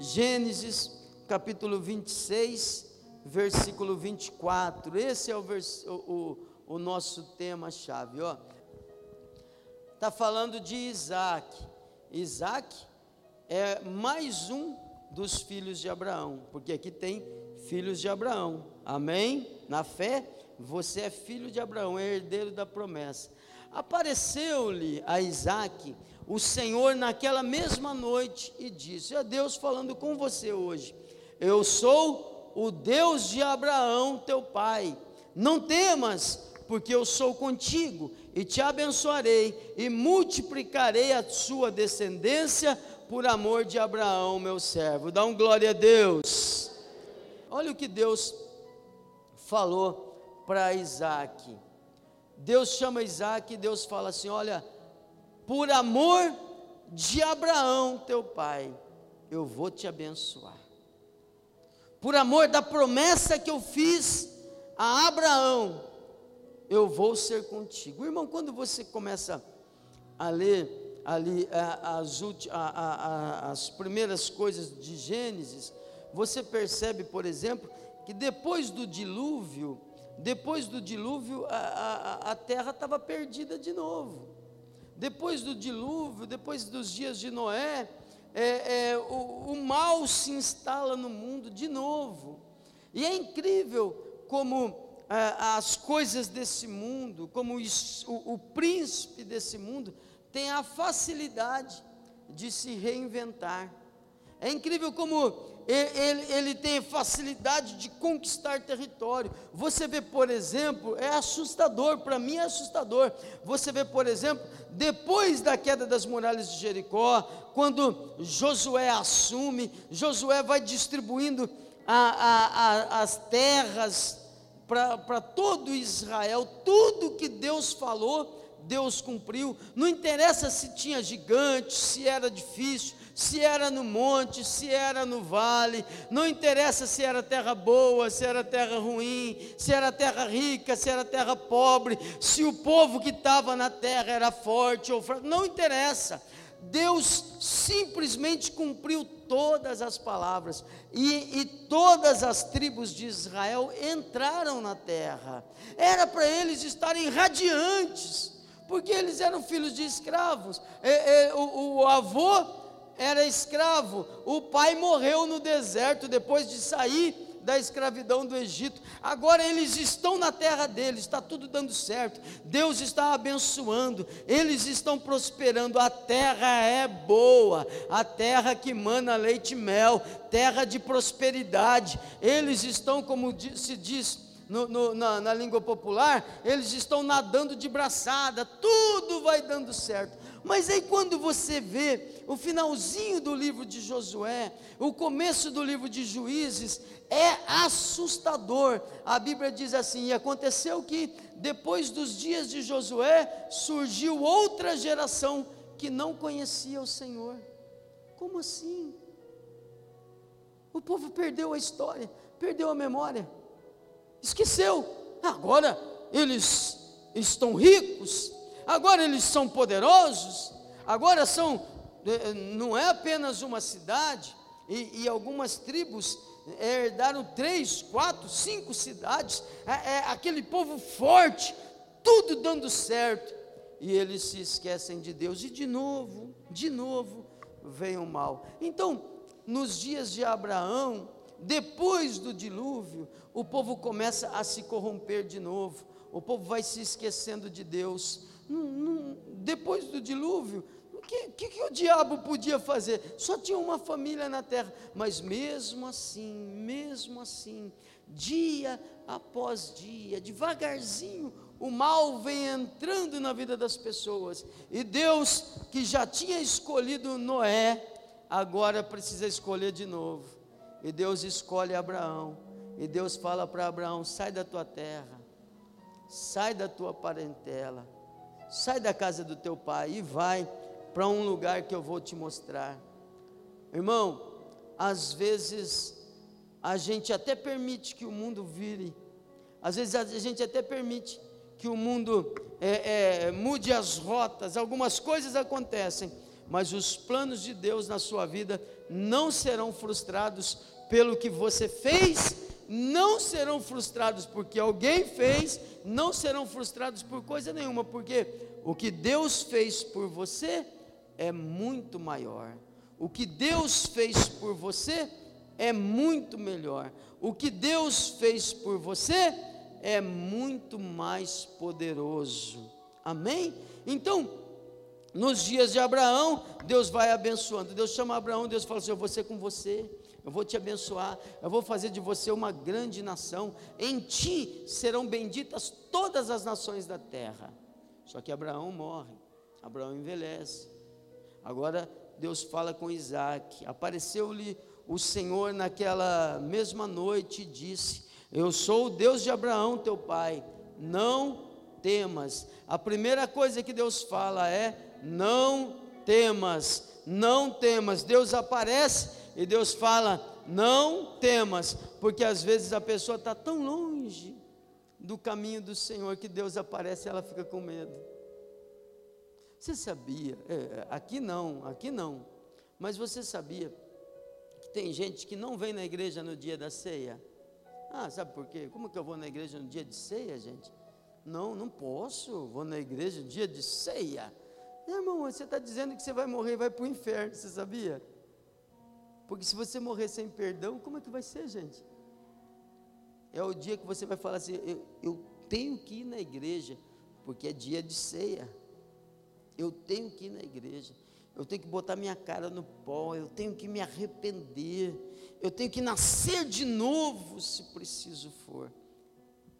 Gênesis capítulo 26, versículo 24. Esse é o, vers, o, o, o nosso tema-chave. Está falando de Isaac. Isaac é mais um dos filhos de Abraão, porque aqui tem filhos de Abraão, amém? Na fé, você é filho de Abraão, é herdeiro da promessa. Apareceu-lhe a Isaac o Senhor naquela mesma noite e disse: É Deus falando com você hoje. Eu sou o Deus de Abraão, teu pai. Não temas, porque eu sou contigo e te abençoarei e multiplicarei a sua descendência por amor de Abraão, meu servo. Dá um glória a Deus. Olha o que Deus falou para Isaac. Deus chama Isaac e Deus fala assim: Olha, por amor de Abraão, teu pai, eu vou te abençoar. Por amor da promessa que eu fiz a Abraão, eu vou ser contigo. Irmão, quando você começa a ler ali as, as primeiras coisas de Gênesis, você percebe, por exemplo, que depois do dilúvio, depois do dilúvio, a, a, a terra estava perdida de novo. Depois do dilúvio, depois dos dias de Noé, é, é, o, o mal se instala no mundo de novo. E é incrível como é, as coisas desse mundo, como o, o príncipe desse mundo, tem a facilidade de se reinventar. É incrível como ele, ele, tem facilidade de conquistar território. Você vê, por exemplo, é assustador, para mim é assustador. Você vê, por exemplo, depois da queda das muralhas de Jericó, quando Josué assume, Josué vai distribuindo a, a, a, as terras para todo Israel, tudo que Deus falou Deus cumpriu. Não interessa se tinha gigante, se era difícil, se era no monte, se era no vale, não interessa se era terra boa, se era terra ruim, se era terra rica, se era terra pobre, se o povo que estava na terra era forte ou fraco, não interessa. Deus simplesmente cumpriu todas as palavras, e, e, todas as tribos de Israel entraram na terra, era para eles estarem radiantes, porque eles eram filhos de escravos. É, é, o, o avô era escravo, o pai morreu no deserto depois de sair da escravidão do Egito. Agora eles estão na terra deles, está tudo dando certo. Deus está abençoando, eles estão prosperando. A terra é boa, a terra que mana leite e mel, terra de prosperidade. Eles estão, como se diz, no, no, na, na língua popular, eles estão nadando de braçada, tudo vai dando certo. Mas aí quando você vê o finalzinho do livro de Josué, o começo do livro de Juízes, é assustador. A Bíblia diz assim: e aconteceu que depois dos dias de Josué surgiu outra geração que não conhecia o Senhor. Como assim? O povo perdeu a história, perdeu a memória. Esqueceu. Agora eles estão ricos, agora eles são poderosos, agora são, eh, não é apenas uma cidade, e, e algumas tribos herdaram três, quatro, cinco cidades, é, é aquele povo forte, tudo dando certo, e eles se esquecem de Deus, e de novo, de novo, vem o mal. Então, nos dias de Abraão, depois do dilúvio, o povo começa a se corromper de novo, o povo vai se esquecendo de Deus. Depois do dilúvio, o que, que, que, o diabo podia fazer? Só tinha uma família na terra, mas mesmo assim, mesmo assim, dia após dia, devagarzinho, o mal vem entrando na vida das pessoas, e Deus, que já tinha escolhido Noé, agora precisa escolher de novo. E Deus escolhe Abraão. E Deus fala para Abraão: sai da tua terra, sai da tua parentela, sai da casa do teu pai e vai para um lugar que eu vou te mostrar. Irmão, às vezes a gente até permite que o mundo vire, às vezes a gente até permite que o mundo é, é, mude as rotas, algumas coisas acontecem, mas os planos de Deus na sua vida não serão frustrados pelo que você fez, não serão frustrados porque alguém fez, não serão frustrados por coisa nenhuma, porque o que Deus fez por você é muito maior. O que Deus fez por você é muito melhor. O que Deus fez por você é muito mais poderoso. Amém? Então, nos dias de Abraão, Deus vai abençoando. Deus chama Abraão, Deus fala assim: Eu vou ser com você, eu vou te abençoar, eu vou fazer de você uma grande nação. Em ti serão benditas todas as nações da terra. Só que Abraão morre, Abraão envelhece. Agora Deus fala com Isaac. Apareceu-lhe o Senhor naquela mesma noite e disse: Eu sou o Deus de Abraão, teu pai. Não temas. A primeira coisa que Deus fala é: não temas, não temas. Deus aparece e Deus fala, não temas, porque às vezes a pessoa está tão longe do caminho do Senhor que Deus aparece e ela fica com medo. Você sabia? É, aqui não, aqui não. Mas você sabia que tem gente que não vem na igreja no dia da ceia? Ah, sabe por quê? Como que eu vou na igreja no dia de ceia, gente? Não, não posso. Vou na igreja no dia de ceia. Irmão, você está dizendo que você vai morrer e vai para o inferno, você sabia? Porque se você morrer sem perdão, como é que vai ser, gente? É o dia que você vai falar assim: eu, eu tenho que ir na igreja, porque é dia de ceia. Eu tenho que ir na igreja. Eu tenho que botar minha cara no pó. Eu tenho que me arrepender. Eu tenho que nascer de novo, se preciso for.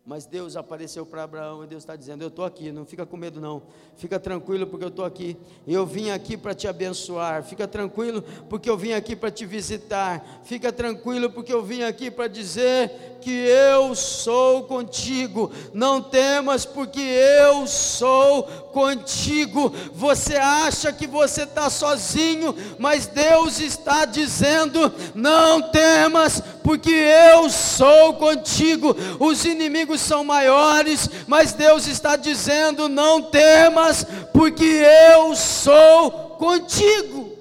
Mas Deus apareceu para Abraão e Deus está dizendo: Eu estou aqui, não fica com medo, não. Fica tranquilo, porque eu estou aqui. Eu vim aqui para te abençoar. Fica tranquilo, porque eu vim aqui para te visitar. Fica tranquilo, porque eu vim aqui para dizer que eu sou contigo. Não temas, porque eu sou contigo. Você acha que você está sozinho, mas Deus está dizendo: Não temas, porque eu sou contigo. Os inimigos são maiores, mas Deus está dizendo: Não temas, porque eu sou contigo.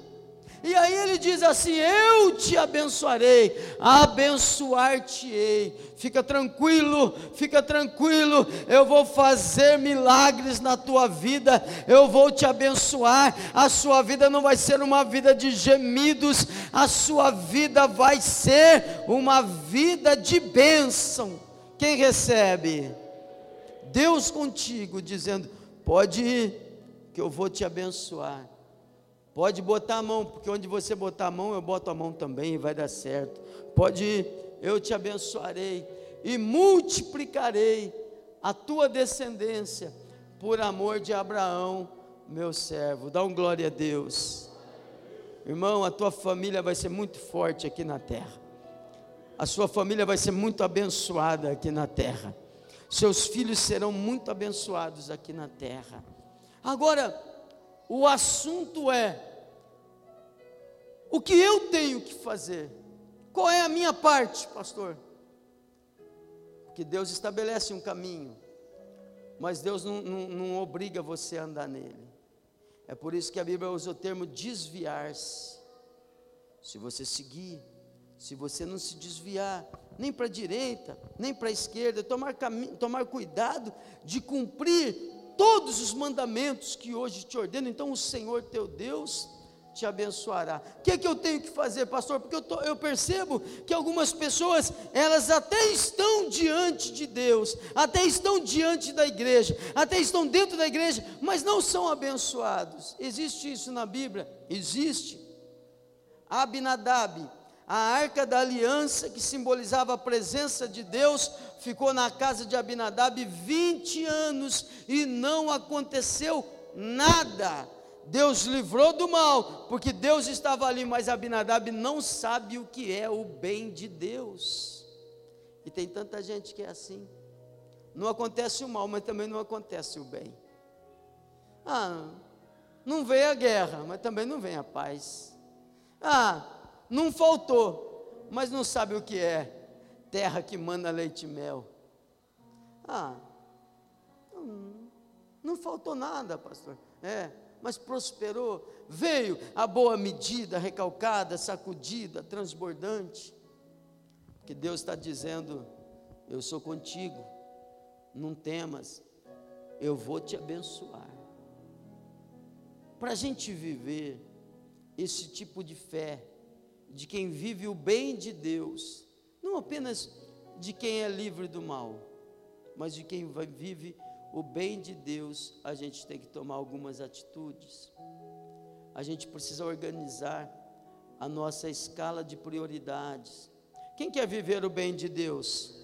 E aí ele diz assim: Eu te abençoarei, abençoar-te-ei. Fica tranquilo, fica tranquilo. Eu vou fazer milagres na tua vida, eu vou te abençoar. A sua vida não vai ser uma vida de gemidos, a sua vida vai ser uma vida de bênção. Quem recebe? Deus contigo, dizendo: Pode ir, que eu vou te abençoar. Pode botar a mão, porque onde você botar a mão, eu boto a mão também e vai dar certo. Pode ir, eu te abençoarei e multiplicarei a tua descendência por amor de Abraão, meu servo. Dá um glória a Deus. Irmão, a tua família vai ser muito forte aqui na terra. A sua família vai ser muito abençoada aqui na terra. Seus filhos serão muito abençoados aqui na terra. Agora, o assunto é: o que eu tenho que fazer? Qual é a minha parte, pastor? Porque Deus estabelece um caminho, mas Deus não, não, não obriga você a andar nele. É por isso que a Bíblia usa o termo desviar-se. Se você seguir, se você não se desviar, nem para a direita, nem para a esquerda, tomar, tomar cuidado de cumprir todos os mandamentos que hoje te ordeno, então o Senhor teu Deus te abençoará. O que é que eu tenho que fazer, pastor? Porque eu, tô, eu percebo que algumas pessoas, elas até estão diante de Deus, até estão diante da igreja, até estão dentro da igreja, mas não são abençoados. Existe isso na Bíblia? Existe. Abinadab, a arca da aliança que simbolizava a presença de Deus, ficou na casa de Abinadab 20 anos e não aconteceu nada. Deus livrou do mal, porque Deus estava ali, mas Abinadab não sabe o que é o bem de Deus. E tem tanta gente que é assim. Não acontece o mal, mas também não acontece o bem. Ah, não veio a guerra, mas também não vem a paz. Ah, não faltou, mas não sabe o que é terra que manda leite e mel. Ah, não, não faltou nada, pastor. É, mas prosperou. Veio a boa medida, recalcada, sacudida, transbordante. Que Deus está dizendo: Eu sou contigo, não temas, eu vou te abençoar. Para a gente viver esse tipo de fé, de quem vive o bem de Deus, não apenas de quem é livre do mal, mas de quem vive o bem de Deus, a gente tem que tomar algumas atitudes. A gente precisa organizar a nossa escala de prioridades. Quem quer viver o bem de Deus?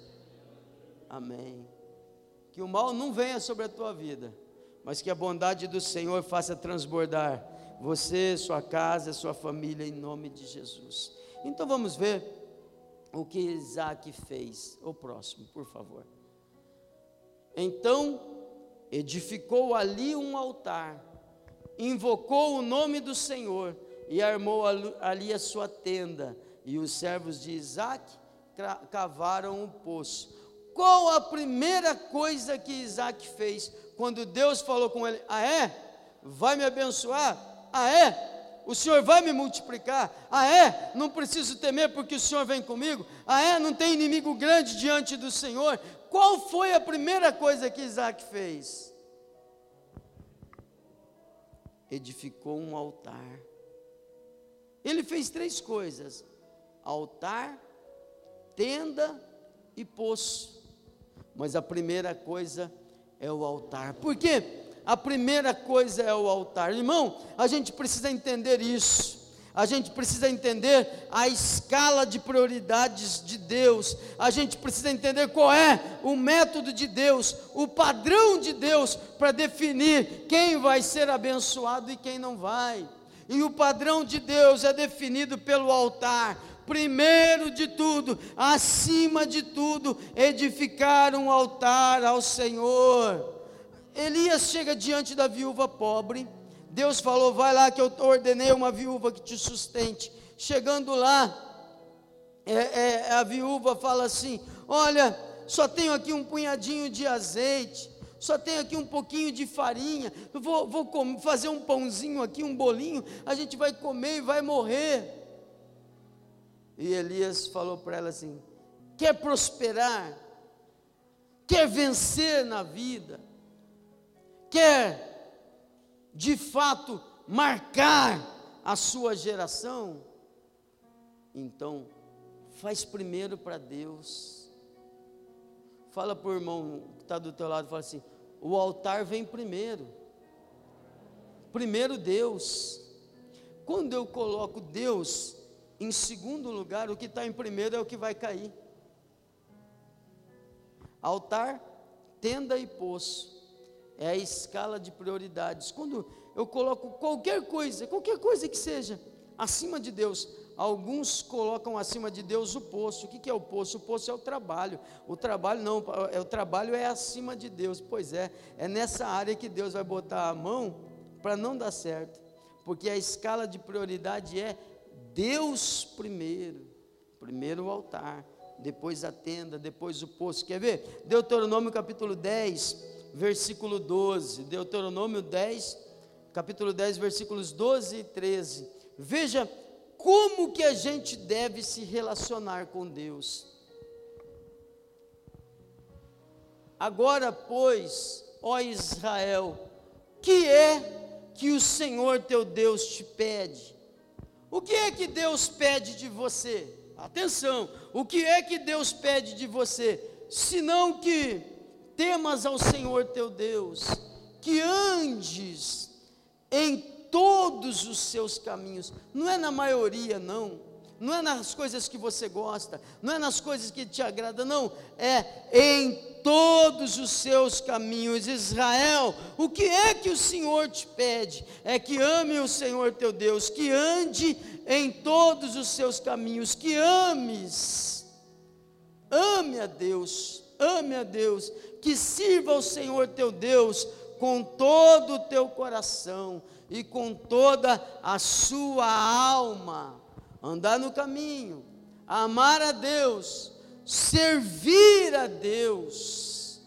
Amém. Que o mal não venha sobre a tua vida, mas que a bondade do Senhor faça transbordar você, sua casa, sua família, em nome de Jesus. Então vamos ver o que Isaac fez. O próximo, por favor. Então edificou ali um altar, invocou o nome do Senhor e armou ali a sua tenda. E os servos de Isaac cavaram um poço. Qual a primeira coisa que Isaac fez quando Deus falou com ele? Ah, é? Vai me abençoar? Ah, é? O Senhor vai me multiplicar? Ah, é? Não preciso temer porque o Senhor vem comigo? Ah, é? Não tem inimigo grande diante do Senhor? Qual foi a primeira coisa que Isaac fez? Edificou um altar. Ele fez três coisas: altar, tenda e poço. Mas a primeira coisa é o altar. Por quê? A primeira coisa é o altar. Irmão, a gente precisa entender isso a gente precisa entender a escala de prioridades de Deus, a gente precisa entender qual é o método de Deus, o padrão de Deus para definir quem vai ser abençoado e quem não vai. E o padrão de Deus é definido pelo altar. Primeiro de tudo, acima de tudo, edificar um altar ao Senhor. Elias chega diante da viúva pobre, Deus falou: vai lá que eu ordenei uma viúva que te sustente. Chegando lá, é, é, a viúva fala assim: olha, só tenho aqui um punhadinho de azeite, só tenho aqui um pouquinho de farinha, vou, vou comer, fazer um pãozinho aqui, um bolinho, a gente vai comer e vai morrer. E Elias falou para ela assim: quer prosperar, quer vencer na vida, quer de fato marcar a sua geração, então faz primeiro para Deus. Fala para o irmão que está do teu lado, fala assim: o altar vem primeiro. Primeiro Deus. Quando eu coloco Deus em segundo lugar, o que está em primeiro é o que vai cair. Altar, tenda e poço é a escala de prioridades. Quando eu coloco qualquer coisa, qualquer coisa que seja, acima de Deus, alguns colocam acima de Deus o poço. O que é o poço? O poço é o trabalho. O trabalho não, é o trabalho é acima de Deus. Pois é, é nessa área que Deus vai botar a mão para não dar certo, porque a escala de prioridade é Deus primeiro, primeiro o altar, depois a tenda, depois o poço. Quer ver? Deuteronômio capítulo 10 versículo 12, Deuteronômio 10, capítulo 10, versículos 12 e 13. Veja como que a gente deve se relacionar com Deus. Agora, pois, ó Israel, que é que o Senhor teu Deus te pede? O que é que Deus pede de você? Atenção, o que é que Deus pede de você? Senão que temas ao Senhor teu Deus, que andes em todos os seus caminhos, não é na maioria, não, não é nas coisas que você gosta, não é nas coisas que te agradam, não, é em todos os seus caminhos. Israel, o que é que o Senhor te pede? É que ame o Senhor teu Deus, que ande em todos os seus caminhos, que ames, ame a Deus, ame a Deus, que sirva ao Senhor teu Deus com todo o teu coração e com toda a sua alma, andar no caminho, amar a Deus, servir a Deus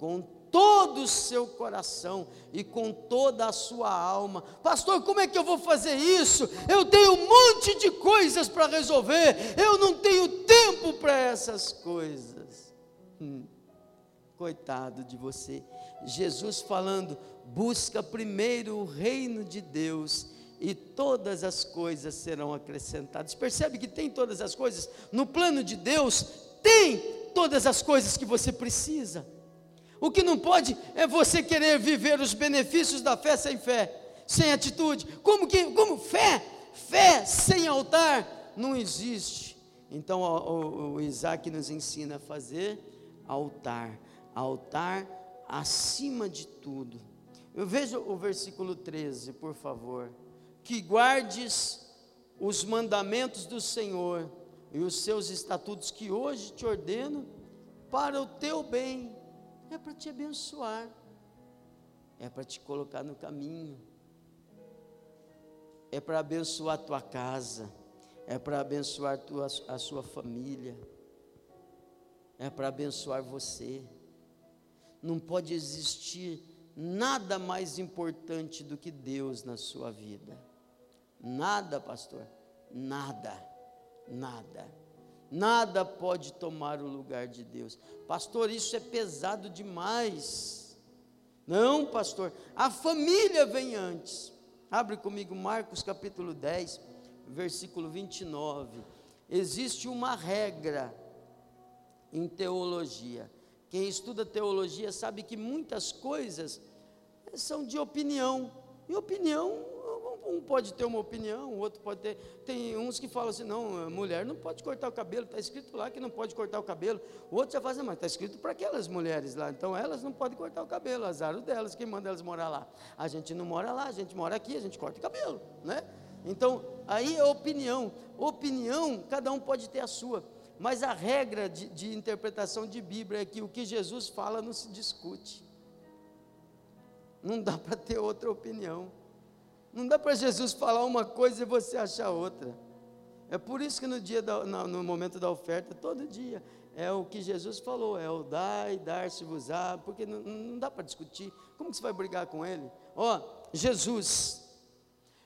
com todo o seu coração e com toda a sua alma. Pastor, como é que eu vou fazer isso? Eu tenho um monte de coisas para resolver, eu não tenho tempo para essas coisas. Coitado de você. Jesus falando: busca primeiro o reino de Deus e todas as coisas serão acrescentadas. Percebe que tem todas as coisas? No plano de Deus, tem todas as coisas que você precisa. O que não pode é você querer viver os benefícios da fé sem fé, sem atitude. Como que, como fé? Fé sem altar não existe. Então o, o, o Isaac nos ensina a fazer altar, altar acima de tudo. Eu vejo o versículo 13, por favor. Que guardes os mandamentos do Senhor e os seus estatutos que hoje te ordeno para o teu bem é para te abençoar, é para te colocar no caminho, é para abençoar a tua casa, é para abençoar tua, a sua família, é para abençoar você. Não pode existir nada mais importante do que Deus na sua vida. Nada, pastor, nada, nada. Nada pode tomar o lugar de Deus. Pastor, isso é pesado demais. Não, pastor, a família vem antes. Abre comigo Marcos capítulo 10, versículo 29. Existe uma regra em teologia. Quem estuda teologia sabe que muitas coisas são de opinião. E opinião um pode ter uma opinião, o outro pode ter. Tem uns que falam assim: não, mulher não pode cortar o cabelo, está escrito lá que não pode cortar o cabelo. O outro já fala assim: mas está escrito para aquelas mulheres lá, então elas não podem cortar o cabelo, azar delas, quem manda elas morar lá. A gente não mora lá, a gente mora aqui, a gente corta o cabelo, né? Então, aí é opinião. Opinião, cada um pode ter a sua. Mas a regra de, de interpretação de Bíblia é que o que Jesus fala não se discute. Não dá para ter outra opinião. Não dá para Jesus falar uma coisa e você achar outra. É por isso que no dia da, no, momento da oferta, todo dia, é o que Jesus falou, é o dar e dar-se-vos-á, porque não, não dá para discutir. Como que você vai brigar com ele? Ó, Jesus,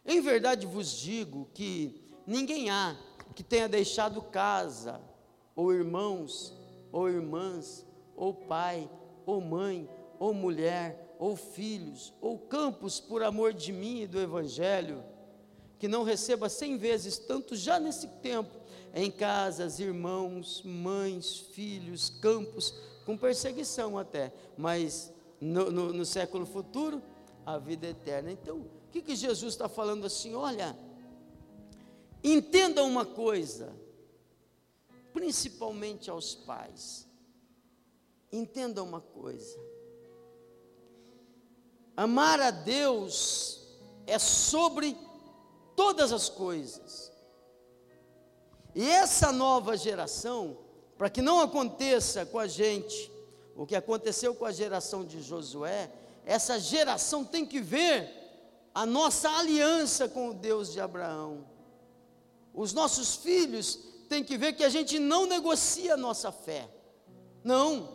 em verdade vos digo que ninguém há que tenha deixado casa, ou irmãos, ou irmãs, ou pai, ou mãe, ou mulher, ou filhos, ou campos por amor de mim e do Evangelho, que não receba cem vezes tanto já nesse tempo, em casas, irmãos, mães, filhos, campos, com perseguição até, mas no, no, no século futuro, a vida eterna. Então, o que, que Jesus está falando assim? Olha, entenda uma coisa, principalmente aos pais, entenda uma coisa, Amar a Deus é sobre todas as coisas. E essa nova geração, para que não aconteça com a gente o que aconteceu com a geração de Josué, essa geração tem que ver a nossa aliança com o Deus de Abraão. Os nossos filhos têm que ver que a gente não negocia a nossa fé. Não,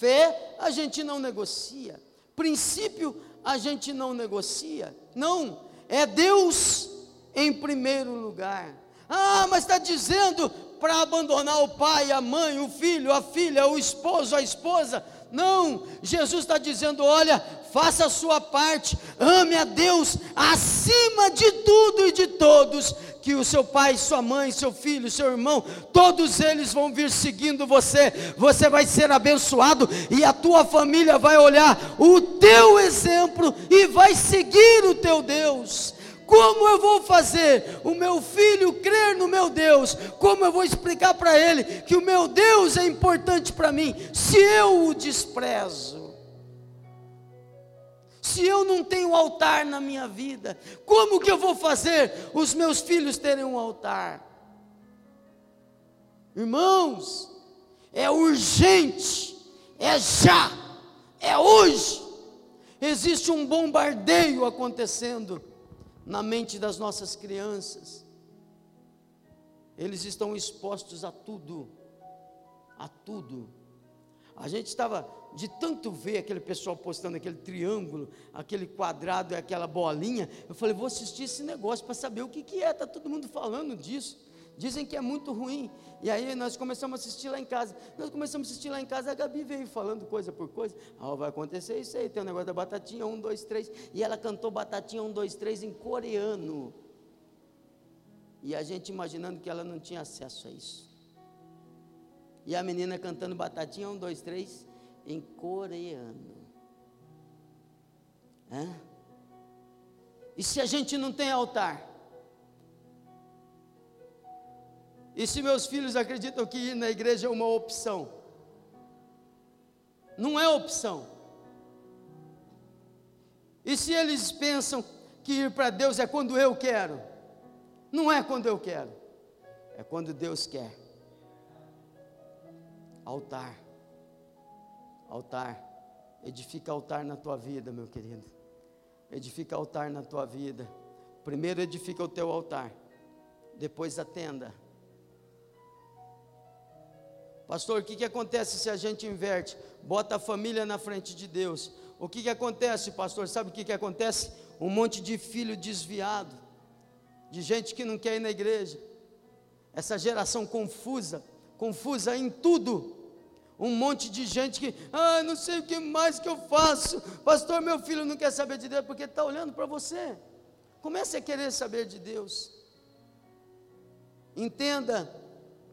fé a gente não negocia. Princípio a gente não negocia. Não, é Deus em primeiro lugar. Ah, mas está dizendo para abandonar o pai, a mãe, o filho, a filha, o esposo, a esposa. Não, Jesus está dizendo: olha, faça a sua parte, ame a Deus acima de tudo e de todos, que o seu pai, sua mãe, seu filho, seu irmão, todos eles vão vir seguindo você. Você vai ser abençoado e a tua família vai olhar o teu exemplo e vai seguir o teu Deus. Como eu vou fazer o meu filho crer no meu Deus? Como eu vou explicar para ele que o meu Deus é importante para mim, se eu o desprezo? Se eu não tenho altar na minha vida, como que eu vou fazer os meus filhos terem um altar? Irmãos, é urgente, é já, é hoje. Existe um bombardeio acontecendo na mente das nossas crianças. Eles estão expostos a tudo, a tudo. A gente estava de tanto ver aquele pessoal postando aquele triângulo, aquele quadrado e aquela bolinha, eu falei, vou assistir esse negócio para saber o que, que é, está todo mundo falando disso. Dizem que é muito ruim. E aí nós começamos a assistir lá em casa. Nós começamos a assistir lá em casa, a Gabi veio falando coisa por coisa. Ah, vai acontecer isso aí, tem o um negócio da batatinha, um, dois, três. E ela cantou batatinha, um, dois, três em coreano. E a gente imaginando que ela não tinha acesso a isso. E a menina cantando batatinha, um, dois, três, em coreano. Hã? E se a gente não tem altar? E se meus filhos acreditam que ir na igreja é uma opção? Não é opção. E se eles pensam que ir para Deus é quando eu quero? Não é quando eu quero, é quando Deus quer. Altar, altar, edifica altar na tua vida, meu querido. Edifica altar na tua vida. Primeiro edifica o teu altar, depois a tenda Pastor, o que, que acontece se a gente inverte? Bota a família na frente de Deus. O que, que acontece, pastor? Sabe o que, que acontece? Um monte de filho desviado, de gente que não quer ir na igreja. Essa geração confusa, confusa em tudo. Um monte de gente que, ah, não sei o que mais que eu faço. Pastor, meu filho não quer saber de Deus porque está olhando para você. Comece a querer saber de Deus. Entenda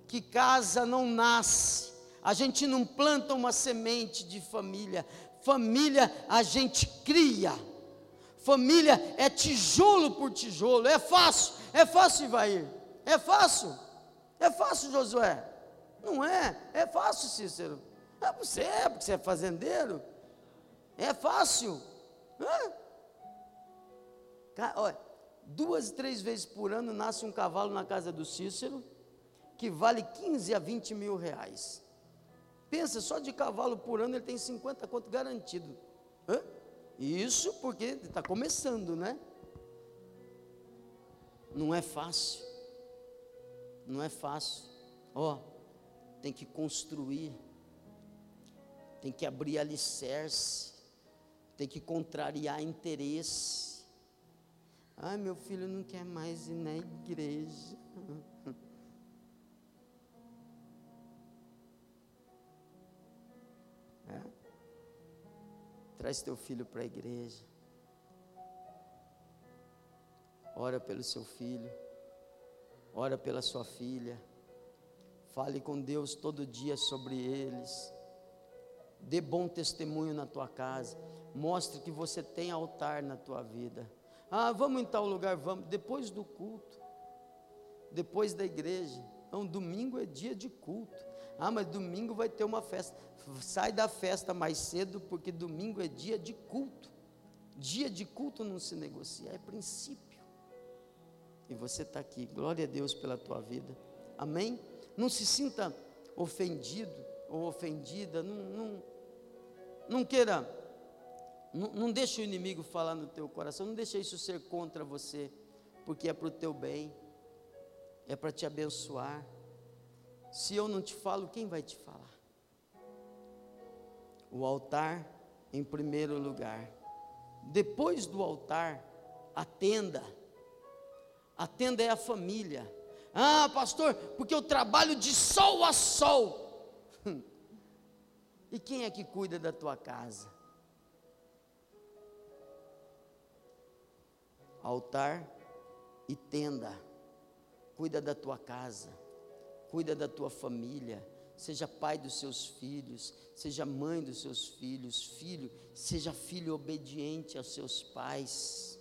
que casa não nasce, a gente não planta uma semente de família, família a gente cria, família é tijolo por tijolo, é fácil, é fácil, Ivair, é fácil, é fácil, Josué, não é, é fácil, Cícero, é você, é porque você é fazendeiro, é fácil, Olha, duas, três vezes por ano nasce um cavalo na casa do Cícero, que vale 15 a 20 mil reais. Pensa, só de cavalo por ano ele tem 50 conto garantido. Hã? Isso porque está começando, né? Não é fácil. Não é fácil. Ó, oh, tem que construir. Tem que abrir alicerce. Tem que contrariar interesse. Ai, meu filho não quer mais ir na igreja. É? Traz teu filho para a igreja. Ora pelo seu filho. Ora pela sua filha. Fale com Deus todo dia sobre eles. Dê bom testemunho na tua casa. Mostre que você tem altar na tua vida. Ah, vamos em tal lugar, vamos. Depois do culto. Depois da igreja. Então, domingo é dia de culto. Ah, mas domingo vai ter uma festa. Sai da festa mais cedo, porque domingo é dia de culto. Dia de culto não se negocia, é princípio. E você está aqui, glória a Deus pela tua vida. Amém? Não se sinta ofendido ou ofendida, não, não, não queira, não, não deixe o inimigo falar no teu coração, não deixe isso ser contra você, porque é para o teu bem, é para te abençoar. Se eu não te falo, quem vai te falar? O altar em primeiro lugar. Depois do altar, a tenda. A tenda é a família. Ah, pastor, porque eu trabalho de sol a sol. E quem é que cuida da tua casa? Altar e tenda. Cuida da tua casa cuida da tua família, seja pai dos seus filhos, seja mãe dos seus filhos, filho, seja filho obediente aos seus pais.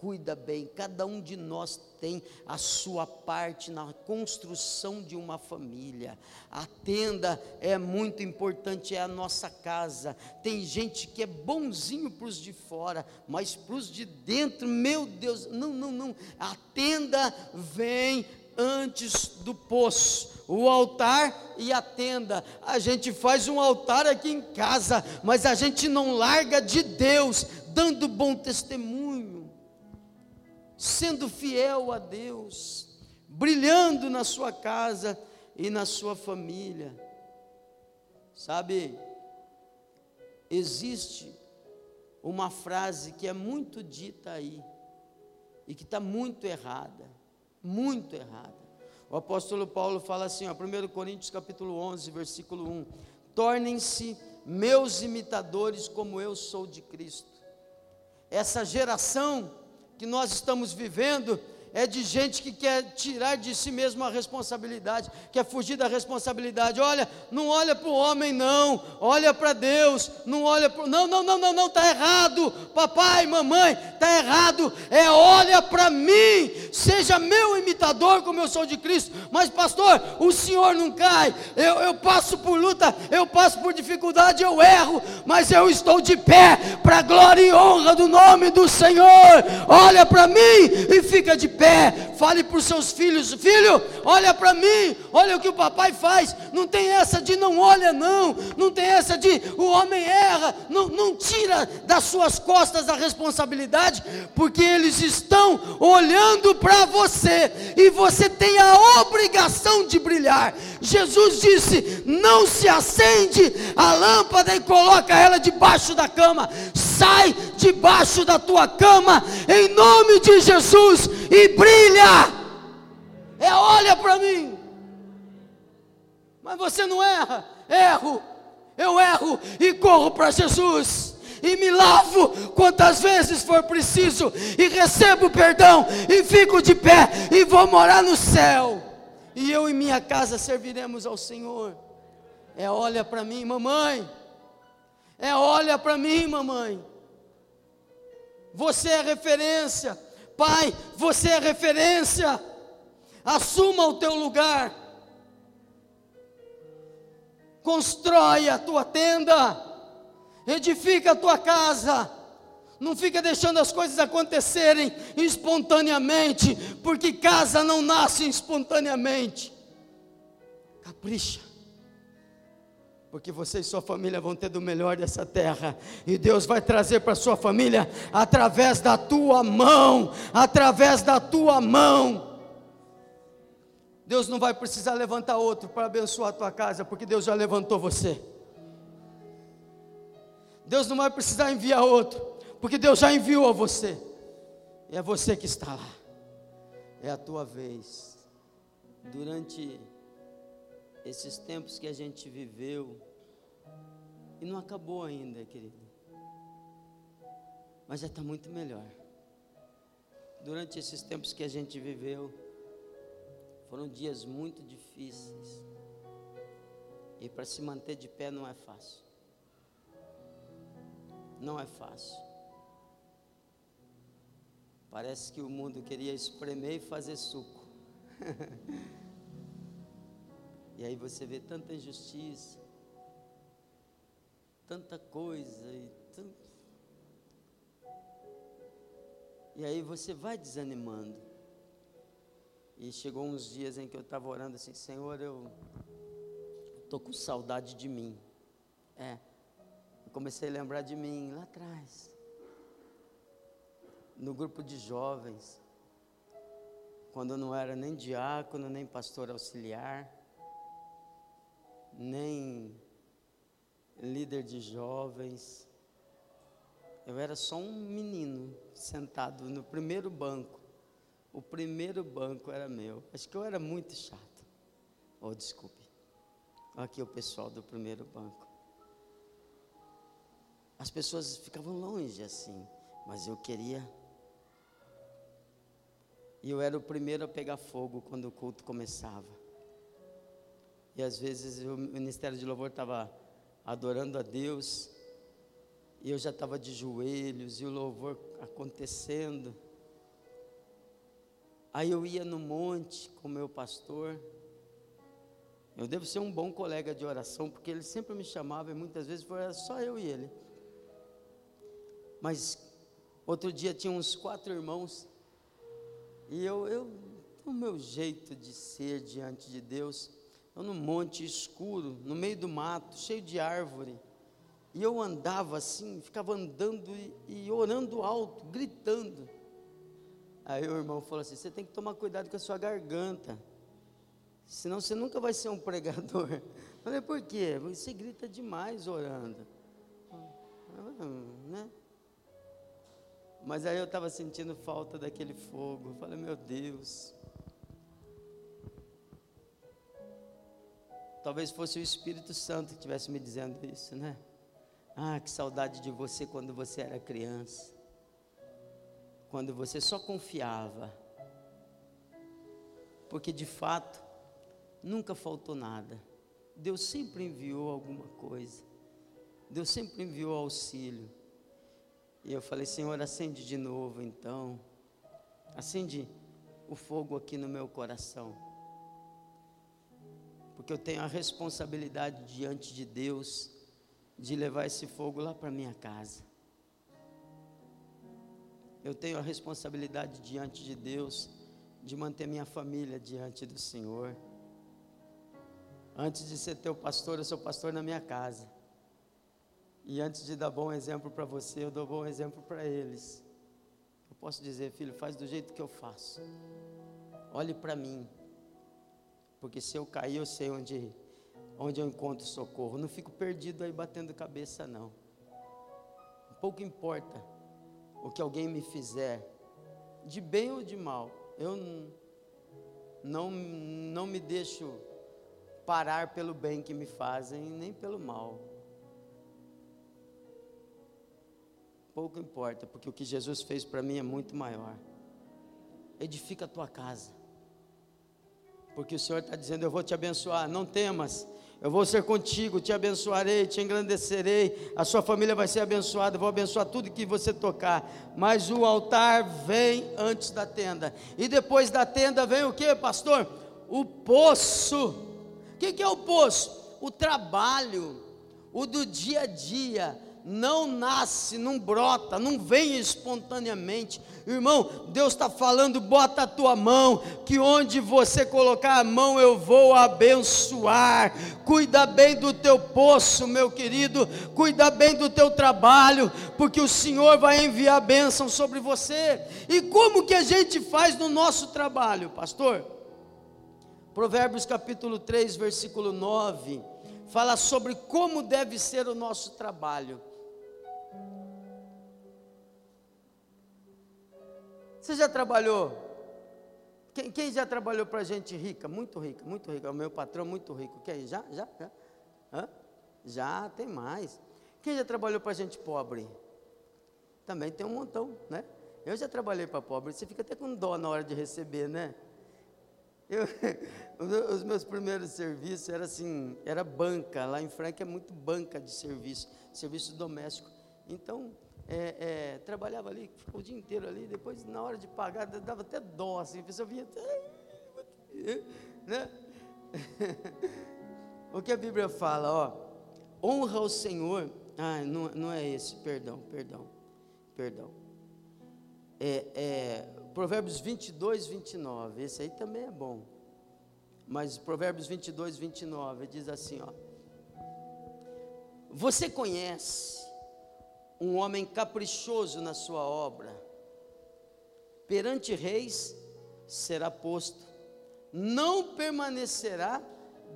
Cuida bem, cada um de nós tem a sua parte na construção de uma família. A tenda é muito importante, é a nossa casa. Tem gente que é bonzinho para os de fora, mas para os de dentro, meu Deus, não, não, não. A tenda vem antes do poço, o altar e a tenda. A gente faz um altar aqui em casa, mas a gente não larga de Deus, dando bom testemunho, sendo fiel a Deus, brilhando na sua casa e na sua família. Sabe, existe uma frase que é muito dita aí e que está muito errada, muito errada. O apóstolo Paulo fala assim, ó, 1 Coríntios capítulo 11, versículo 1: Tornem-se meus imitadores como eu sou de Cristo. Essa geração que nós estamos vivendo é de gente que quer tirar de si mesmo a responsabilidade, quer fugir da responsabilidade. Olha, não olha para o homem, não, olha para Deus, não olha para. Não, não, não, não, não, está errado, papai, mamãe, está errado. É olha para mim, seja meu imitador, como eu sou de Cristo. Mas, pastor, o senhor não cai, eu, eu passo por luta, eu passo por dificuldade, eu erro, mas eu estou de pé para a glória e honra do nome do Senhor. Olha para mim e fica de pé pé, fale para os seus filhos: filho, olha para mim, olha o que o papai faz. Não tem essa de não olha, não, não tem essa de o homem erra, não, não tira das suas costas a responsabilidade, porque eles estão olhando para você e você tem a obrigação de brilhar. Jesus disse: não se acende a lâmpada e coloca ela debaixo da cama, sai debaixo da tua cama, em nome de Jesus, e brilha. É, olha para mim. Mas você não erra, erro. Eu erro e corro para Jesus e me lavo quantas vezes for preciso, e recebo perdão, e fico de pé, e vou morar no céu, e eu e minha casa serviremos ao Senhor. É olha para mim, mamãe, é olha para mim, mamãe, você é referência, Pai, você é referência. Assuma o teu lugar. Constrói a tua tenda. Edifica a tua casa. Não fica deixando as coisas acontecerem espontaneamente, porque casa não nasce espontaneamente. Capricha porque você e sua família vão ter do melhor dessa terra, e Deus vai trazer para sua família através da tua mão, através da tua mão. Deus não vai precisar levantar outro para abençoar a tua casa, porque Deus já levantou você. Deus não vai precisar enviar outro, porque Deus já enviou a você. E é você que está lá. É a tua vez. Durante esses tempos que a gente viveu, e não acabou ainda, querido, mas já está muito melhor. Durante esses tempos que a gente viveu, foram dias muito difíceis, e para se manter de pé não é fácil. Não é fácil. Parece que o mundo queria espremer e fazer suco. E aí você vê tanta injustiça, tanta coisa e tanto. E aí você vai desanimando. E chegou uns dias em que eu estava orando assim, Senhor, eu estou com saudade de mim. É. Eu comecei a lembrar de mim lá atrás. No grupo de jovens. Quando eu não era nem diácono, nem pastor auxiliar nem líder de jovens. Eu era só um menino sentado no primeiro banco. O primeiro banco era meu. Acho que eu era muito chato. Oh, desculpe. Aqui o pessoal do primeiro banco. As pessoas ficavam longe assim, mas eu queria. E eu era o primeiro a pegar fogo quando o culto começava. E às vezes o ministério de louvor estava adorando a Deus, e eu já estava de joelhos, e o louvor acontecendo. Aí eu ia no monte com meu pastor. Eu devo ser um bom colega de oração, porque ele sempre me chamava e muitas vezes foi só eu e ele. Mas outro dia tinha uns quatro irmãos, e eu, eu o meu jeito de ser diante de Deus, eu num monte escuro, no meio do mato, cheio de árvore. E eu andava assim, ficava andando e, e orando alto, gritando. Aí o irmão falou assim: você tem que tomar cuidado com a sua garganta, senão você nunca vai ser um pregador. Eu falei: por quê? Você grita demais orando. Né? Mas aí eu estava sentindo falta daquele fogo. Eu falei, meu Deus. Talvez fosse o Espírito Santo que estivesse me dizendo isso, né? Ah, que saudade de você quando você era criança. Quando você só confiava. Porque de fato, nunca faltou nada. Deus sempre enviou alguma coisa. Deus sempre enviou auxílio. E eu falei, Senhor, acende de novo então. Acende o fogo aqui no meu coração. Porque eu tenho a responsabilidade diante de Deus de levar esse fogo lá para minha casa. Eu tenho a responsabilidade diante de Deus de manter minha família diante do Senhor. Antes de ser teu pastor, eu sou pastor na minha casa. E antes de dar bom exemplo para você, eu dou bom exemplo para eles. Eu posso dizer, filho, faz do jeito que eu faço. Olhe para mim. Porque se eu cair, eu sei onde, onde eu encontro socorro. Não fico perdido aí batendo cabeça, não. Pouco importa o que alguém me fizer, de bem ou de mal. Eu não, não me deixo parar pelo bem que me fazem, nem pelo mal. Pouco importa, porque o que Jesus fez para mim é muito maior. Edifica a tua casa, porque o Senhor está dizendo: Eu vou te abençoar, não temas, eu vou ser contigo, te abençoarei, te engrandecerei, a sua família vai ser abençoada, vou abençoar tudo que você tocar. Mas o altar vem antes da tenda, e depois da tenda vem o que, pastor? O poço. O que, que é o poço? O trabalho, o do dia a dia não nasce, não brota, não vem espontaneamente. Irmão, Deus está falando, bota a tua mão, que onde você colocar a mão eu vou abençoar. Cuida bem do teu poço, meu querido, cuida bem do teu trabalho, porque o Senhor vai enviar bênção sobre você. E como que a gente faz no nosso trabalho, pastor? Provérbios capítulo 3, versículo 9 fala sobre como deve ser o nosso trabalho. Você já trabalhou? Quem, quem já trabalhou para gente rica? Muito rica, muito rica. O meu patrão muito rico. Quem? Já? Já? Já? Hã? Já, tem mais. Quem já trabalhou para gente pobre? Também tem um montão, né? Eu já trabalhei para pobre. Você fica até com dó na hora de receber, né? Eu, os meus primeiros serviços era assim, era banca. Lá em Franca é muito banca de serviço, serviço doméstico. Então, é, é, trabalhava ali, ficou o dia inteiro ali, depois na hora de pagar, dava até dó, assim, a pessoa vinha até, né? o que a Bíblia fala, ó, honra o Senhor, ah, não, não é esse, perdão, perdão, perdão, é, é, Provérbios 22, 29, esse aí também é bom, mas Provérbios 22, 29, diz assim, ó, você conhece um homem caprichoso na sua obra, perante reis será posto, não permanecerá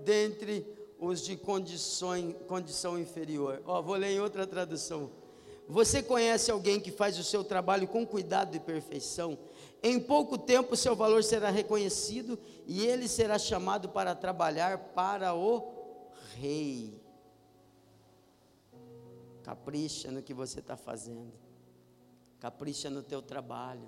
dentre os de condição, inferior. Ó, vou ler em outra tradução. Você conhece alguém que faz o seu trabalho com cuidado e perfeição? Em pouco tempo seu valor será reconhecido e ele será chamado para trabalhar para o rei. Capricha no que você está fazendo. Capricha no teu trabalho.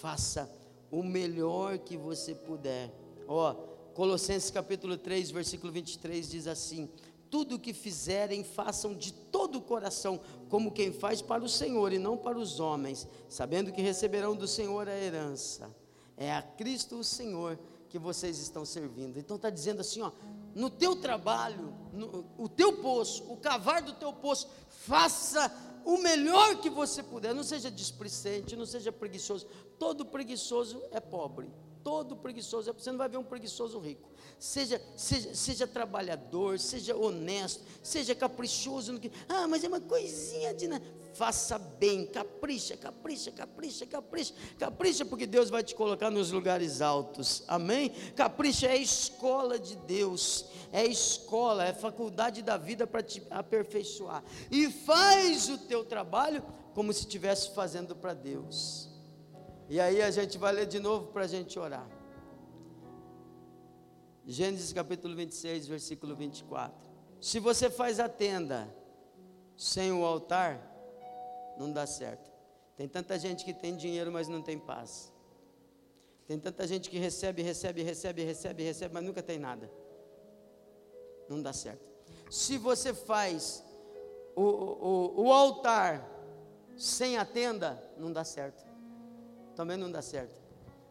Faça o melhor que você puder. Ó, Colossenses capítulo 3, versículo 23 diz assim: Tudo o que fizerem, façam de todo o coração, como quem faz para o Senhor e não para os homens, sabendo que receberão do Senhor a herança. É a Cristo o Senhor que vocês estão servindo. Então está dizendo assim, ó, no teu trabalho, no, o teu poço, o cavar do teu poço, faça o melhor que você puder, não seja displicente, não seja preguiçoso. Todo preguiçoso é pobre. Todo preguiçoso, você não vai ver um preguiçoso rico. Seja, seja, seja trabalhador, seja honesto, seja caprichoso no que. Ah, mas é uma coisinha de. Faça bem, capricha, capricha, capricha, capricha, capricha, porque Deus vai te colocar nos lugares altos, amém? Capricha é a escola de Deus, é escola, é faculdade da vida para te aperfeiçoar, e faz o teu trabalho como se estivesse fazendo para Deus. E aí a gente vai ler de novo para a gente orar. Gênesis capítulo 26, versículo 24. Se você faz a tenda sem o altar, não dá certo. Tem tanta gente que tem dinheiro, mas não tem paz. Tem tanta gente que recebe, recebe, recebe, recebe, recebe, mas nunca tem nada. Não dá certo. Se você faz o, o, o altar sem a tenda, não dá certo. Também não dá certo.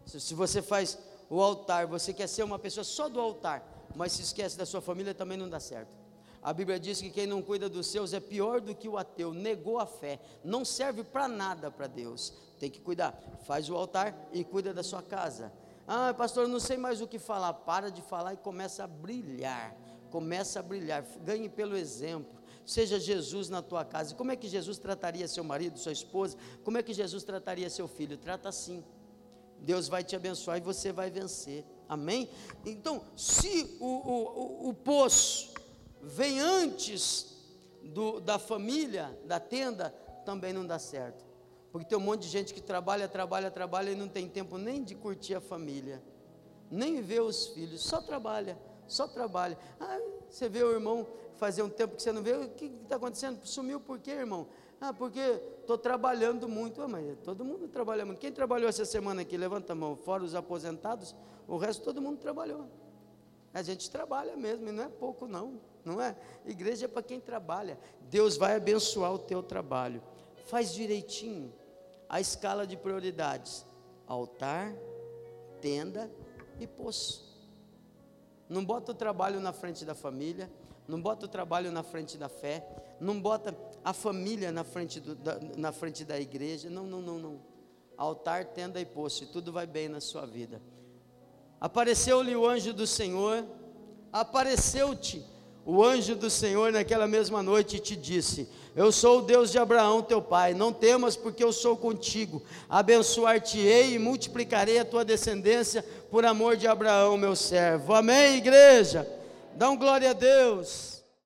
Se, você faz o altar, você quer ser uma pessoa só do altar, mas se esquece da sua família, também não dá certo. A Bíblia diz que quem não cuida dos seus é pior do que o ateu, negou a fé, não serve para nada para Deus. Tem que cuidar. Faz o altar e cuida da sua casa. Ah, pastor, não sei mais o que falar. Para de falar e começa a brilhar. Começa a brilhar. Ganhe pelo exemplo. Seja Jesus na tua casa. Como é que Jesus trataria seu marido, sua esposa? Como é que Jesus trataria seu filho? Trata assim. Deus vai te abençoar e você vai vencer. Amém? Então, se o, o, o poço vem antes do, da família, da tenda, também não dá certo. Porque tem um monte de gente que trabalha, trabalha, trabalha e não tem tempo nem de curtir a família, nem ver os filhos, só trabalha, só trabalha. Ah, você vê o irmão fazer um tempo que você não vê, o que está acontecendo? Sumiu por quê, irmão? Ah, porque estou trabalhando muito. Ah, mas todo mundo trabalha muito. Quem trabalhou essa semana aqui? Levanta a mão. Fora os aposentados, o resto todo mundo trabalhou. A gente trabalha mesmo, e não é pouco não, não é? Igreja é para quem trabalha. Deus vai abençoar o teu trabalho. Faz direitinho a escala de prioridades: altar, tenda e poço. Não bota o trabalho na frente da família, não bota o trabalho na frente da fé, não bota a família na frente, do, da, na frente da igreja. Não, não, não, não. Altar, tenda e poço, e tudo vai bem na sua vida. Apareceu-lhe o anjo do Senhor, apareceu-te o anjo do Senhor naquela mesma noite te disse: Eu sou o Deus de Abraão, teu pai. Não temas, porque eu sou contigo. Abençoar-te-ei e multiplicarei a tua descendência por amor de Abraão, meu servo. Amém, igreja? Dá um glória a Deus.